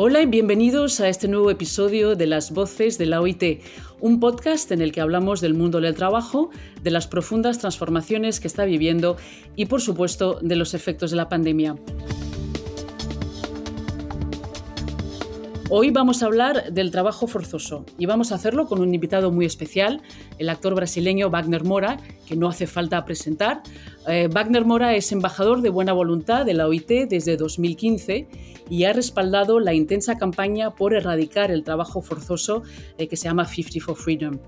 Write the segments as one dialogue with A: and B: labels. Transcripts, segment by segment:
A: Hola y bienvenidos a este nuevo episodio de Las Voces de la OIT, un podcast en el que hablamos del mundo del trabajo, de las profundas transformaciones que está viviendo y, por supuesto, de los efectos de la pandemia. Hoy vamos a hablar del trabajo forzoso y vamos a hacerlo con un invitado muy especial, el actor brasileño Wagner Mora, que no hace falta presentar. Eh, Wagner Mora es embajador de buena voluntad de la OIT desde 2015 y ha respaldado la intensa campaña por erradicar el trabajo forzoso eh, que se llama 50 for Freedom.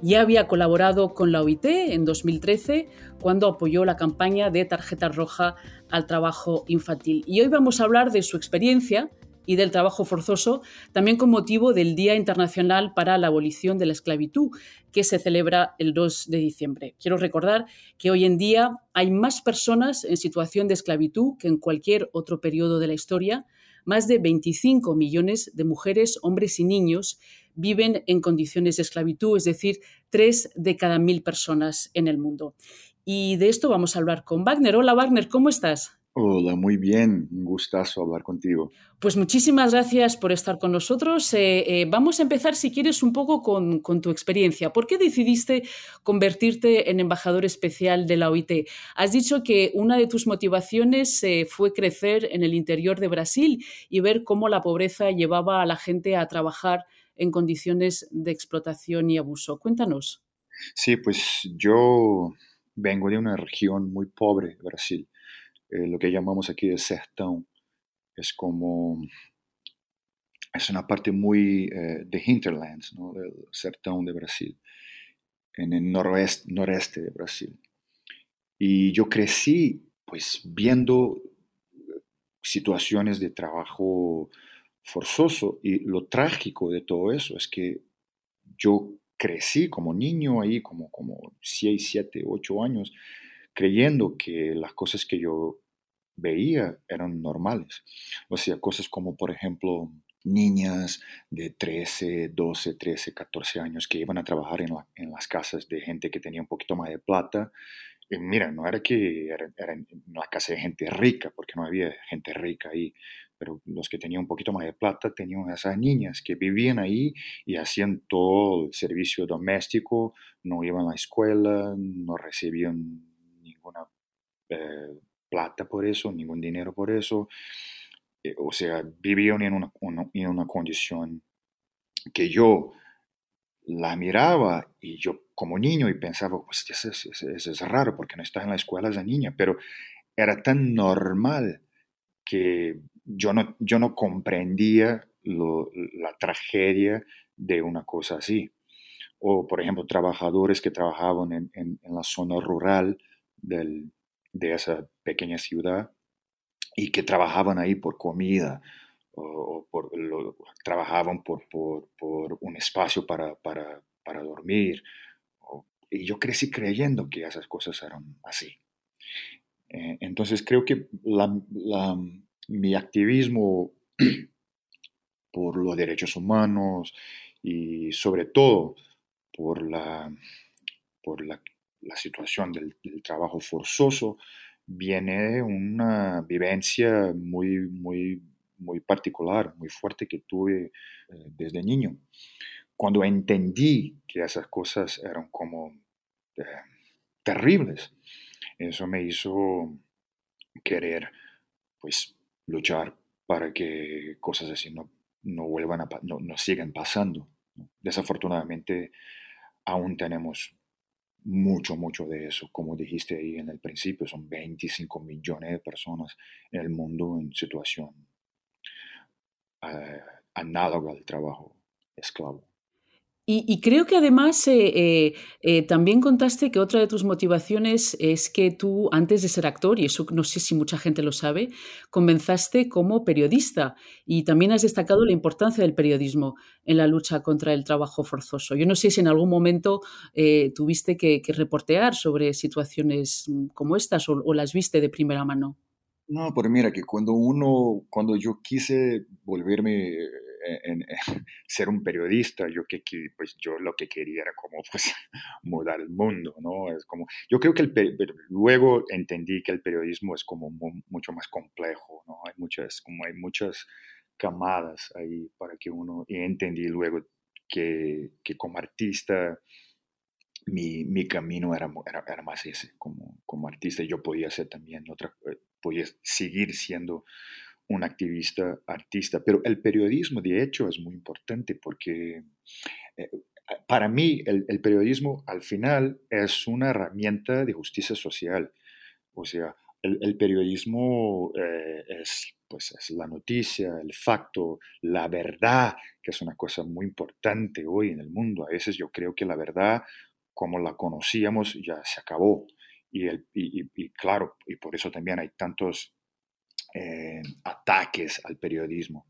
A: Ya había colaborado con la OIT en 2013 cuando apoyó la campaña de tarjeta roja al trabajo infantil. Y hoy vamos a hablar de su experiencia y del trabajo forzoso, también con motivo del Día Internacional para la Abolición de la Esclavitud, que se celebra el 2 de diciembre. Quiero recordar que hoy en día hay más personas en situación de esclavitud que en cualquier otro periodo de la historia. Más de 25 millones de mujeres, hombres y niños viven en condiciones de esclavitud, es decir, tres de cada mil personas en el mundo. Y de esto vamos a hablar con Wagner. Hola Wagner, ¿cómo estás?
B: Hola, muy bien, un gustazo hablar contigo.
A: Pues muchísimas gracias por estar con nosotros. Eh, eh, vamos a empezar, si quieres, un poco con, tu experiencia. ¿Por qué decidiste convertirte en embajador especial de la OIT? Has dicho que una de tus motivaciones eh, fue crecer en el interior de Brasil y ver cómo la pobreza llevaba a la gente a trabajar en condiciones de explotación y abuso. Cuéntanos.
B: Sí, pues yo vengo de una región muy pobre, Brasil eh, lo que llamamos aquí de sertão. Es como, es una parte muy eh, de hinterlands, ¿no? del sertão de Brasil, en el noroeste, noreste de Brasil. Y yo crecí pues viendo situaciones de trabajo forzoso y lo trágico de todo eso es que yo crecí como niño ahí, como, como 6, 7, 8 años, creyendo que las cosas que yo veía eran normales. O sea, cosas como, por ejemplo, niñas de 13, 12, 13, 14 años que iban a trabajar en, las casas de gente que tenía un poquito más de plata. Y mira, no era que era, en la casa de gente rica, porque no había gente rica ahí, pero los que tenían un poquito más de plata tenían esas niñas que vivían ahí y hacían todo el servicio doméstico, no iban a la escuela, no recibían ninguna eh, plata por eso, ningún dinero por eso. Eh, o sea, vivían en una, en una condición que yo la miraba y yo como niño y pensaba, pues eso es, raro porque no está en la escuela esa niña, pero era tan normal que yo no, yo no comprendía la tragedia de una cosa así. O, por ejemplo, trabajadores que trabajaban en, en la zona rural de esa pequeña ciudad y que trabajaban ahí por comida o, por, trabajaban por, por, un espacio para, para, para dormir. y yo crecí creyendo que esas cosas eran así. Eh, entonces creo que mi activismo por los derechos humanos y sobre todo por la, por la la situación del, trabajo forzoso viene una vivencia muy, muy, muy particular, muy fuerte que tuve eh, desde niño. Cuando entendí que esas cosas eran como eh, terribles, eso me hizo querer pues luchar para que cosas así no, no vuelvan a no, no sigan pasando. Desafortunadamente aún tenemos mucho, mucho de eso. Como dijiste ahí en el principio, son 25 millones de personas en el mundo en situación eh, análoga al trabajo esclavo.
A: Y, creo que además eh, eh, eh, también contaste que otra de tus motivaciones es que tú, antes de ser actor, y eso no sé si mucha gente lo sabe, comenzaste como periodista y también has destacado la importancia del periodismo en la lucha contra el trabajo forzoso. Yo no sé si en algún momento tuviste que, reportear sobre situaciones mm, como estas o, o las viste de primera mano.
B: No, pero mira que cuando uno, cuando yo quise volverme ser un periodista, yo, que, pues, yo lo que quería era como pues, mudar el mundo, ¿no? Es como, yo creo que luego entendí que el periodismo es como mucho más complejo, ¿no? Hay muchas, como hay muchas camadas ahí para que uno, y entendí luego que, que como artista mi, mi camino era, era, era, más ese, como, como artista yo podía ser también otra, eh, podía seguir siendo un activista artista, pero el periodismo de hecho es muy importante porque eh, para mí el, periodismo al final es una herramienta de justicia social, o sea, el, el periodismo eh, es, pues, es la noticia, el facto, la verdad, que es una cosa muy importante hoy en el mundo. A veces yo creo que la verdad como la conocíamos ya se acabó. Y, el, y, claro, y por eso también hay tantos ataques al periodismo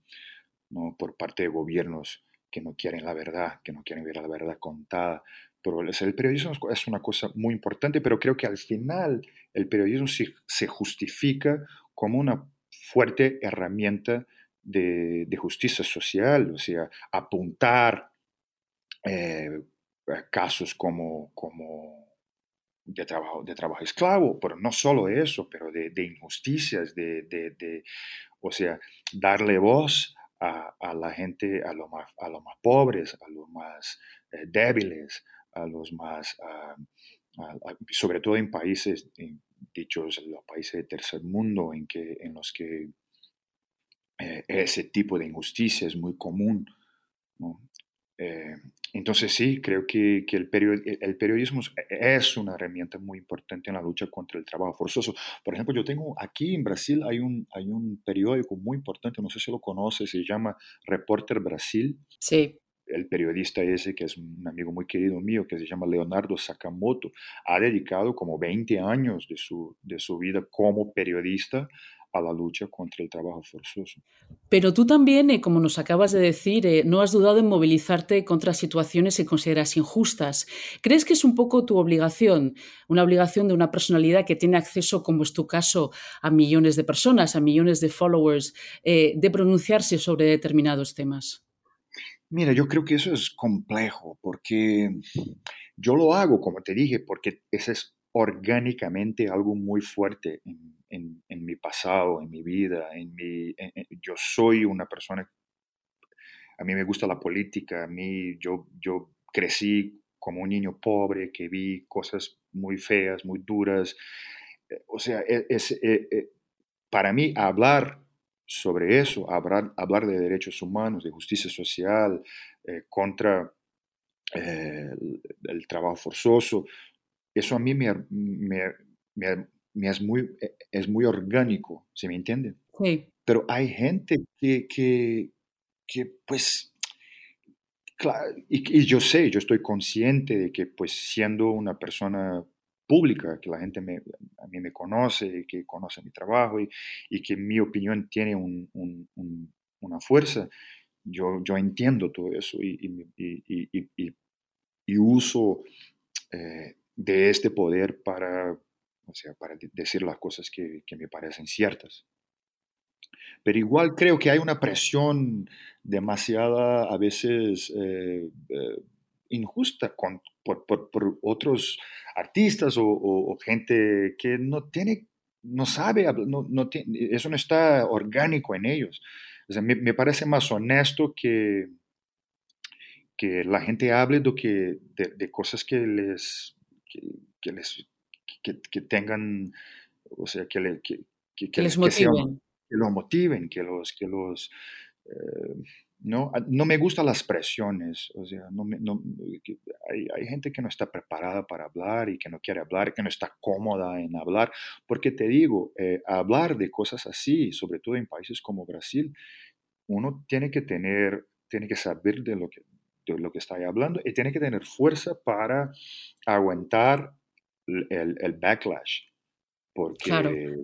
B: ¿no? por parte de gobiernos que no quieren la verdad, que no quieren ver la verdad contada. Pero el periodismo es una cosa muy importante, pero creo que al final el periodismo se, se justifica como una fuerte herramienta de, justicia social, o sea, apuntar eh, casos como, como de, trabajo, de trabajo esclavo, pero no solo eso, pero de, de injusticias, de, de, o sea, darle voz a, a la gente, a los más, a los más pobres, a los más eh, débiles, a los más, sobre todo en países, dichos los países de tercer mundo, en, que, en los que eh, ese tipo de injusticia es muy común. Eh, entonces sí, creo que, que el, el, periodismo es una herramienta muy importante en la lucha contra el trabajo forzoso. Por ejemplo, yo tengo aquí en Brasil hay un, hay un periódico muy importante, no sé si lo conoces, se llama Reporter Brasil.
A: Sí.
B: El periodista ese, que es un amigo muy querido mío, que se llama Leonardo Sakamoto, ha dedicado como 20 años de su, de su vida como periodista a la lucha contra el trabajo forzoso.
A: Pero tú también, eh, como nos acabas de decir, eh, no has dudado en movilizarte contra situaciones que consideras injustas. ¿Crees que es un poco tu obligación, una obligación de una personalidad que tiene acceso, como es tu caso, a millones de personas, a millones de followers, eh, de pronunciarse sobre determinados temas?
B: Mira, yo creo que eso es complejo porque yo lo hago, como te dije, porque ese es orgánicamente algo muy fuerte en, mi pasado, en mi vida, en mi, yo soy una persona, a mí me gusta la política, a mí yo, yo crecí como un niño pobre que vi cosas muy feas, muy duras. Eh, o sea, e, es, eh, eh, para mí hablar sobre eso, hablar, hablar de derechos humanos, de justicia social, contra el, el, trabajo forzoso, eso a mí me, me, me, es, muy, es muy orgánico, ¿se me entiende?
A: Sí.
B: Pero hay gente que, que, que pues, claro, y, y, yo sé, yo estoy consciente de que pues siendo una persona pública, que la gente me, a mí me conoce, que conoce mi trabajo y, y que mi opinión tiene un, un, una fuerza, yo, yo entiendo todo eso y, y uso eh, de este poder para, o sea, para decir las cosas que, que, me parecen ciertas. Pero igual creo que hay una presión demasiada, a veces eh, eh, injusta con, por, por, otros artistas o, gente que no tiene, no sabe, no, no tiene, eso no está orgánico en ellos. Me, me, parece más honesto que, que la gente hable de, que, de cosas que les que, les, que, tengan, o sea, que, le, que,
A: que les motiven.
B: Sean, que los motiven, que los, que los eh, no, no me gustan las presiones, o sea, no, no hay, hay, gente que no está preparada para hablar y que no quiere hablar, que no está cómoda en hablar, porque te digo, eh, hablar de cosas así, sobre todo en países como Brasil, uno tiene que tener, tiene que saber de lo que, de lo que está hablando y tiene que tener fuerza para aguantar el, el backlash, porque,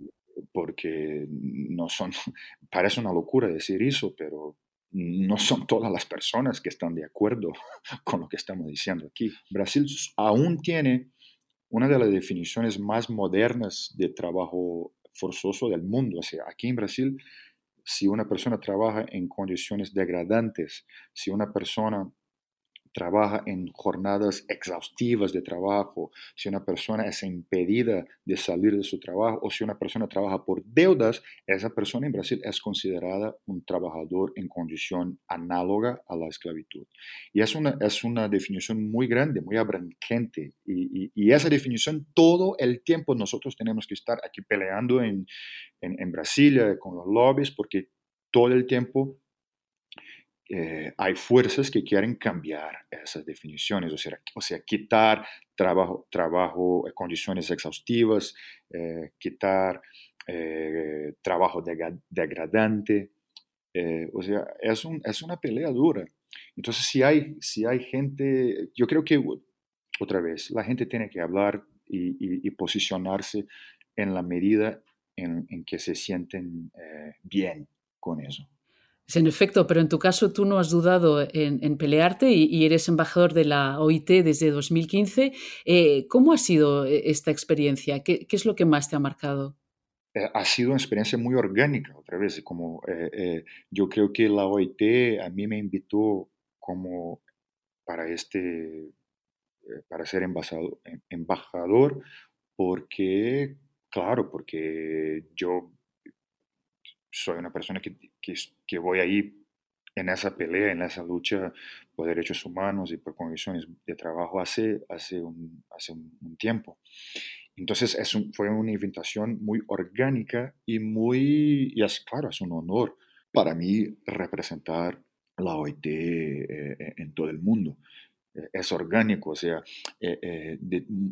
B: porque no son, parece una locura decir eso, pero no son todas las personas que están de acuerdo con lo que estamos diciendo aquí. Brasil aún tiene una de las definiciones más modernas de trabajo forzoso del mundo. O sea, aquí en Brasil, si una persona trabaja en condiciones degradantes, si una persona trabaja en jornadas exhaustivas de trabajo, si una persona es impedida de salir de su trabajo o si una persona trabaja por deudas, esa persona en Brasil es considerada un trabajador en condición análoga a la esclavitud. Y es una, es una definición muy grande, muy abrangente. Y, y, esa definición todo el tiempo nosotros tenemos que estar aquí peleando en, en, en Brasilia con los lobbies porque todo el tiempo eh, hay fuerzas que quieren cambiar esas definiciones, o sea, o sea quitar trabajo, trabajo, eh, condiciones exhaustivas, eh, quitar trabajo degradante. o sea, es, un, es una pelea dura. Entonces, si hay, si hay gente, yo creo que, otra vez, la gente tiene que hablar y, posicionarse en la medida en que se sienten bien con eso.
A: En efecto, pero en tu caso tú no has dudado en, pelearte y, eres embajador de la OIT desde 2015. Eh, ¿Cómo ha sido eh, esta experiencia? ¿Qué, es lo que más te ha marcado?
B: Eh, ha sido una experiencia muy orgánica, otra vez, como yo creo que la OIT a mí me invitó como para este, para ser embajador, em, embajador, porque, claro, porque yo soy una persona que, que, voy ahí en esa pelea, en esa lucha por derechos humanos y por condiciones de trabajo hace, hace, un, hace un tiempo. Entonces es fue una invitación muy orgánica y muy, y es claro, es un honor para mí representar la OIT eh, en todo el mundo. Eh, es orgánico, o sea, eh,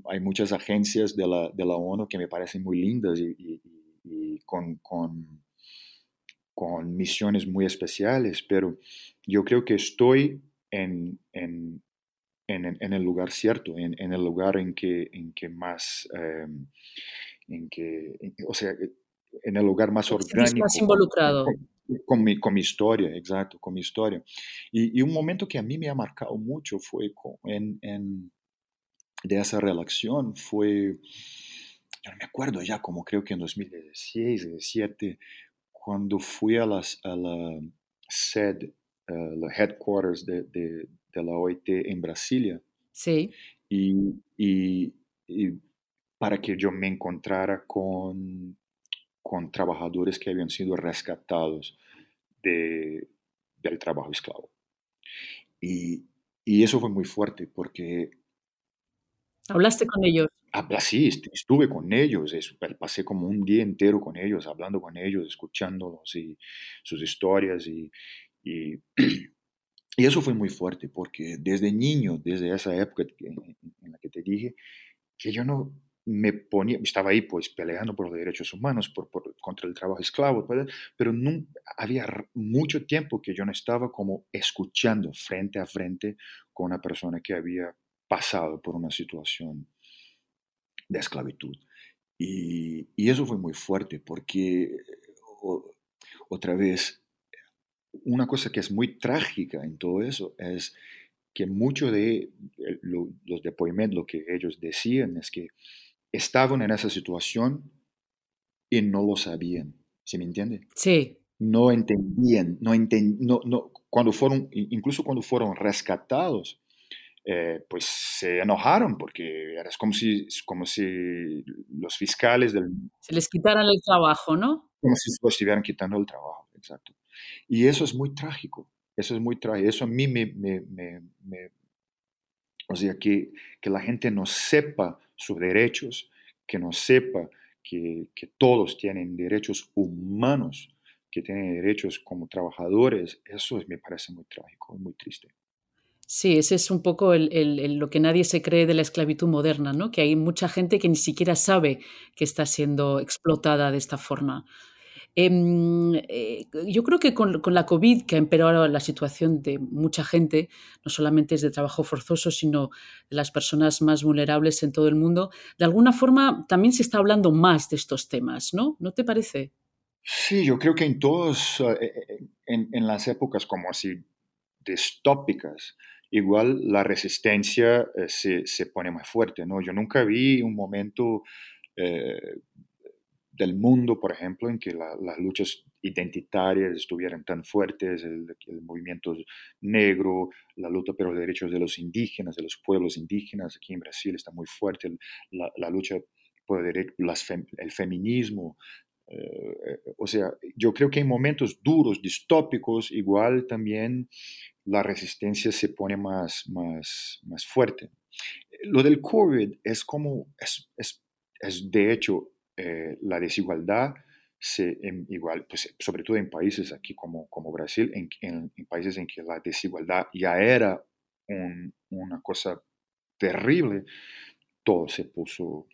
B: hay muchas agencias de la, de la, ONU que me parecen muy lindas y, y con, con con misiones muy especiales, pero yo creo que estoy en, en, en, el lugar cierto, en, el lugar en que, en que más, em, en que, o sea, en el lugar más orgánico.
A: Más involucrado.
B: Con, mi, con mi historia, exacto, con mi historia. Y, y, un momento que a mí me ha marcado mucho fue con, en, en, de esa relación, fue, yo no me acuerdo ya, como creo que en 2016, 2017, cuando fui a, las, a la sede, la headquarters de, de, de, la OIT en Brasilia.
A: Sí.
B: Y, y, y, para que yo me encontrara con, con trabajadores que habían sido rescatados de, del trabajo esclavo. Y, y eso fue muy fuerte porque...
A: ¿Hablaste con ellos?
B: Ah, sí, estuve con ellos, pasé como un día entero con ellos, hablando con ellos, escuchándolos y sus historias y, y, eso fue muy fuerte porque desde niño, desde esa época en la que te dije, que yo no me ponía, estaba ahí pues peleando por los derechos humanos, por, contra el trabajo esclavo, pero no, había mucho tiempo que yo no estaba como escuchando frente a frente con una persona que había pasado por una situación de esclavitud. Y, y, eso fue muy fuerte porque, otra vez, una cosa que es muy trágica en todo eso es que mucho de los depoimentos, lo que ellos decían es que estaban en esa situación y no lo sabían. ¿Se me entiende?
A: Sí.
B: No entendían, no, entend, no, no cuando fueron, incluso cuando fueron rescatados, eh, pues se enojaron porque era como si, como si los fiscales del...
A: Se les quitaran el trabajo, ¿no?
B: Como si se los estuvieran quitando el trabajo, exacto. Y eso es muy trágico, eso es muy trágico, eso a mí me... me, me, o sea, que, que, la gente no sepa sus derechos, que no sepa que, que todos tienen derechos humanos, que tienen derechos como trabajadores, eso me parece muy trágico, muy triste.
A: Sí, ese es un poco lo que nadie se cree de la esclavitud moderna, ¿no? que hay mucha gente que ni siquiera sabe que está siendo explotada de esta forma. Em, eh, yo creo que con, la COVID, que ha empeorado la situación de mucha gente, no solamente es de trabajo forzoso, sino de las personas más vulnerables en todo el mundo, de alguna forma también se está hablando más de estos temas, ¿no? ¿No te parece?
B: Sí, yo creo que en todos, eh, eh, en, en las épocas como así distópicas, igual la resistencia eh, se, se, pone más fuerte, ¿no? Yo nunca vi un momento eh, del mundo, por ejemplo, en que las luchas identitarias estuvieran tan fuertes, el, movimiento negro, la lucha por los derechos de los indígenas, de los pueblos indígenas, aquí en Brasil está muy fuerte la, lucha por el, el feminismo. Eh, o sea, yo creo que en momentos duros, distópicos, igual también la resistencia se pone más, más, más fuerte. Lo del COVID es como, es, es, es de hecho, eh, la desigualdad se, igual, pues, sobre todo en países aquí como, como Brasil, en, en, países en que la desigualdad ya era una cosa terrible, todo se puso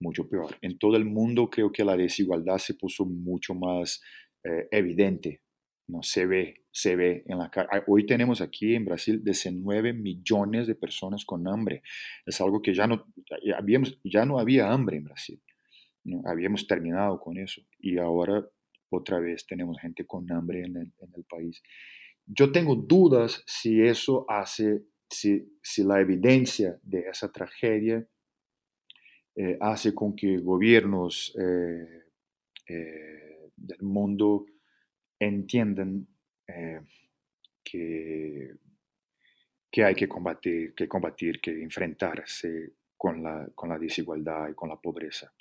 B: mucho peor. En todo el mundo creo que la desigualdad se puso mucho más eh, evidente, no se ve, se ve en la cara. Hoy tenemos aquí en Brasil 19 millones de personas con hambre. Es algo que ya no, habíamos, ya no había hambre en Brasil. Habíamos terminado con eso y ahora otra vez tenemos gente con hambre en el, país. Yo tengo dudas si eso hace, si, si la evidencia de esa tragedia eh, hace con que gobiernos eh, eh, del mundo entiendan que, que hay que combatir, que combatir, que enfrentarse con la, con la desigualdad y con la pobreza.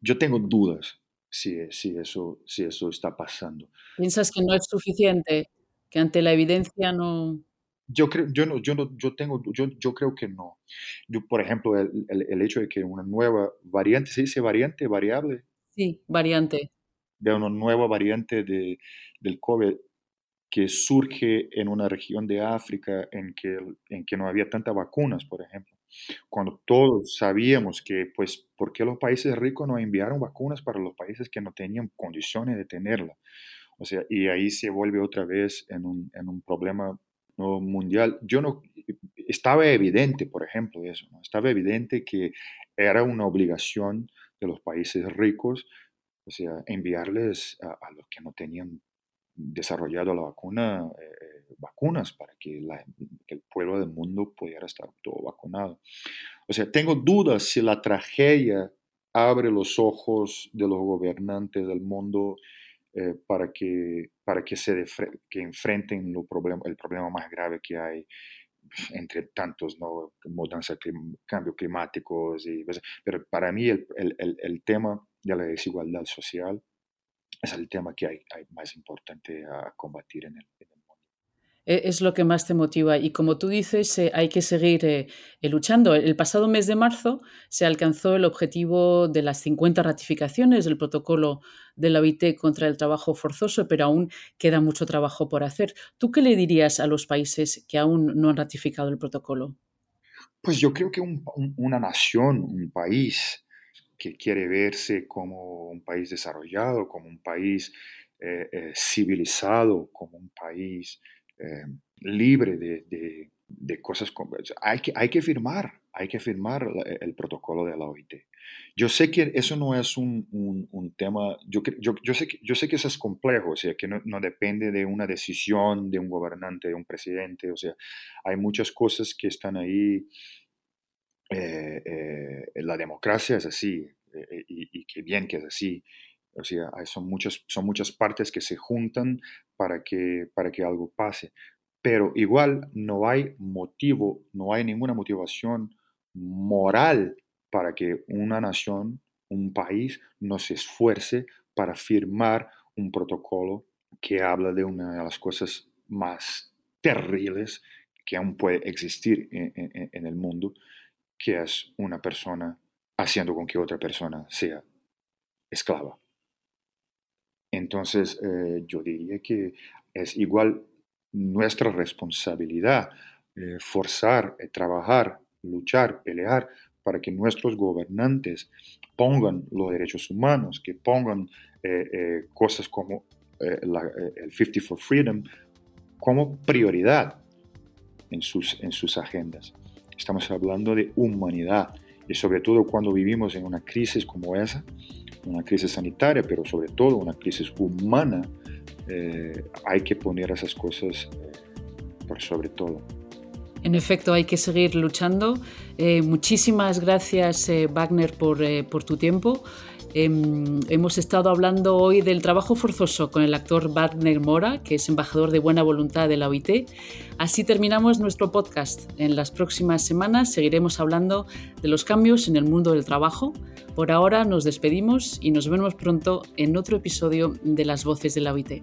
B: Yo tengo dudas si, si, eso, si eso está pasando.
A: ¿Piensas que no es suficiente? ¿Que ante la evidencia no...?
B: Yo creo, yo no, yo no, yo tengo, yo, yo creo que no. Yo, por ejemplo, el, el, hecho de que una nueva variante, ¿se dice variante, variable?
A: Sí, variante.
B: De una nueva variante de, del COVID que surge en una región de África en que, en que no había tantas vacunas, por ejemplo cuando todos sabíamos que, pues, ¿por qué los países ricos no enviaron vacunas para los países que no tenían condiciones de tenerla? O sea, y ahí se vuelve otra vez en un, en un problema no mundial. Yo no, estaba evidente, por ejemplo, eso, ¿no? estaba evidente que era una obligación de los países ricos, o sea, enviarles a, los que no tenían desarrollado la vacuna eh, vacunas para que, el pueblo del mundo pudiera estar todo vacunado. O sea, tengo dudas si la tragedia abre los ojos de los gobernantes del mundo eh, para, que, para que, se que enfrenten lo problem el problema más grave que hay entre tantos, ¿no? Mudanza, cambio climáticos, y, pues, pero para mí el, el, el, tema de la desigualdad social es el tema que hay, hay más importante a combatir en el,
A: e-, es lo que más te motiva. Y como tú dices, eh, hay que seguir eh, eh, luchando. El pasado mes de marzo se alcanzó el objetivo de las 50 ratificaciones del protocolo de la OIT contra el trabajo forzoso, pero aún queda mucho trabajo por hacer. ¿Tú qué le dirías a los países que aún no han ratificado el protocolo?
B: Pues yo creo que una nación, un país que quiere verse como un país desarrollado, como un país civilizado, como un país eh, libre de, de, cosas. Hay que, hay que firmar, hay que firmar el protocolo de la OIT. Yo sé que eso no es un, un, tema, yo, yo, yo, sé que, yo sé que eso es complejo, o sea, que no, no, depende de una decisión de un gobernante, de un presidente, o sea, hay muchas cosas que están ahí. Eh, eh, la democracia es así, y, y qué bien que es así. O sea, son muchas, son muchas partes que se juntan para que, para que algo pase. Pero igual no hay motivo, no hay ninguna motivación moral para que una nación, un país, no se esfuerce para firmar un protocolo que habla de una de las cosas más terribles que aún puede existir en, el mundo, que es una persona haciendo con que otra persona sea esclava. Entonces, eh, yo diría que es igual nuestra responsabilidad eh, forzar, eh, trabajar, luchar, pelear para que nuestros gobernantes pongan los derechos humanos, que pongan cosas como el 50 for Freedom como prioridad en sus, en sus agendas. Estamos hablando de humanidad y sobre todo cuando vivimos en una crisis como esa, una crisis sanitaria, pero sobre todo una crisis humana, eh, hay que poner esas cosas eh, por sobre todo.
A: En efecto, hay que seguir luchando. Eh, muchísimas gracias, Wagner, por, por, tu tiempo Em, hemos estado hablando hoy del trabajo forzoso con el actor Wagner Mora, que es embajador de buena voluntad de la OIT. Así terminamos nuestro podcast. En las próximas semanas seguiremos hablando de los cambios en el mundo del trabajo. Por ahora nos despedimos y nos vemos pronto en otro episodio de Las Voces de la OIT.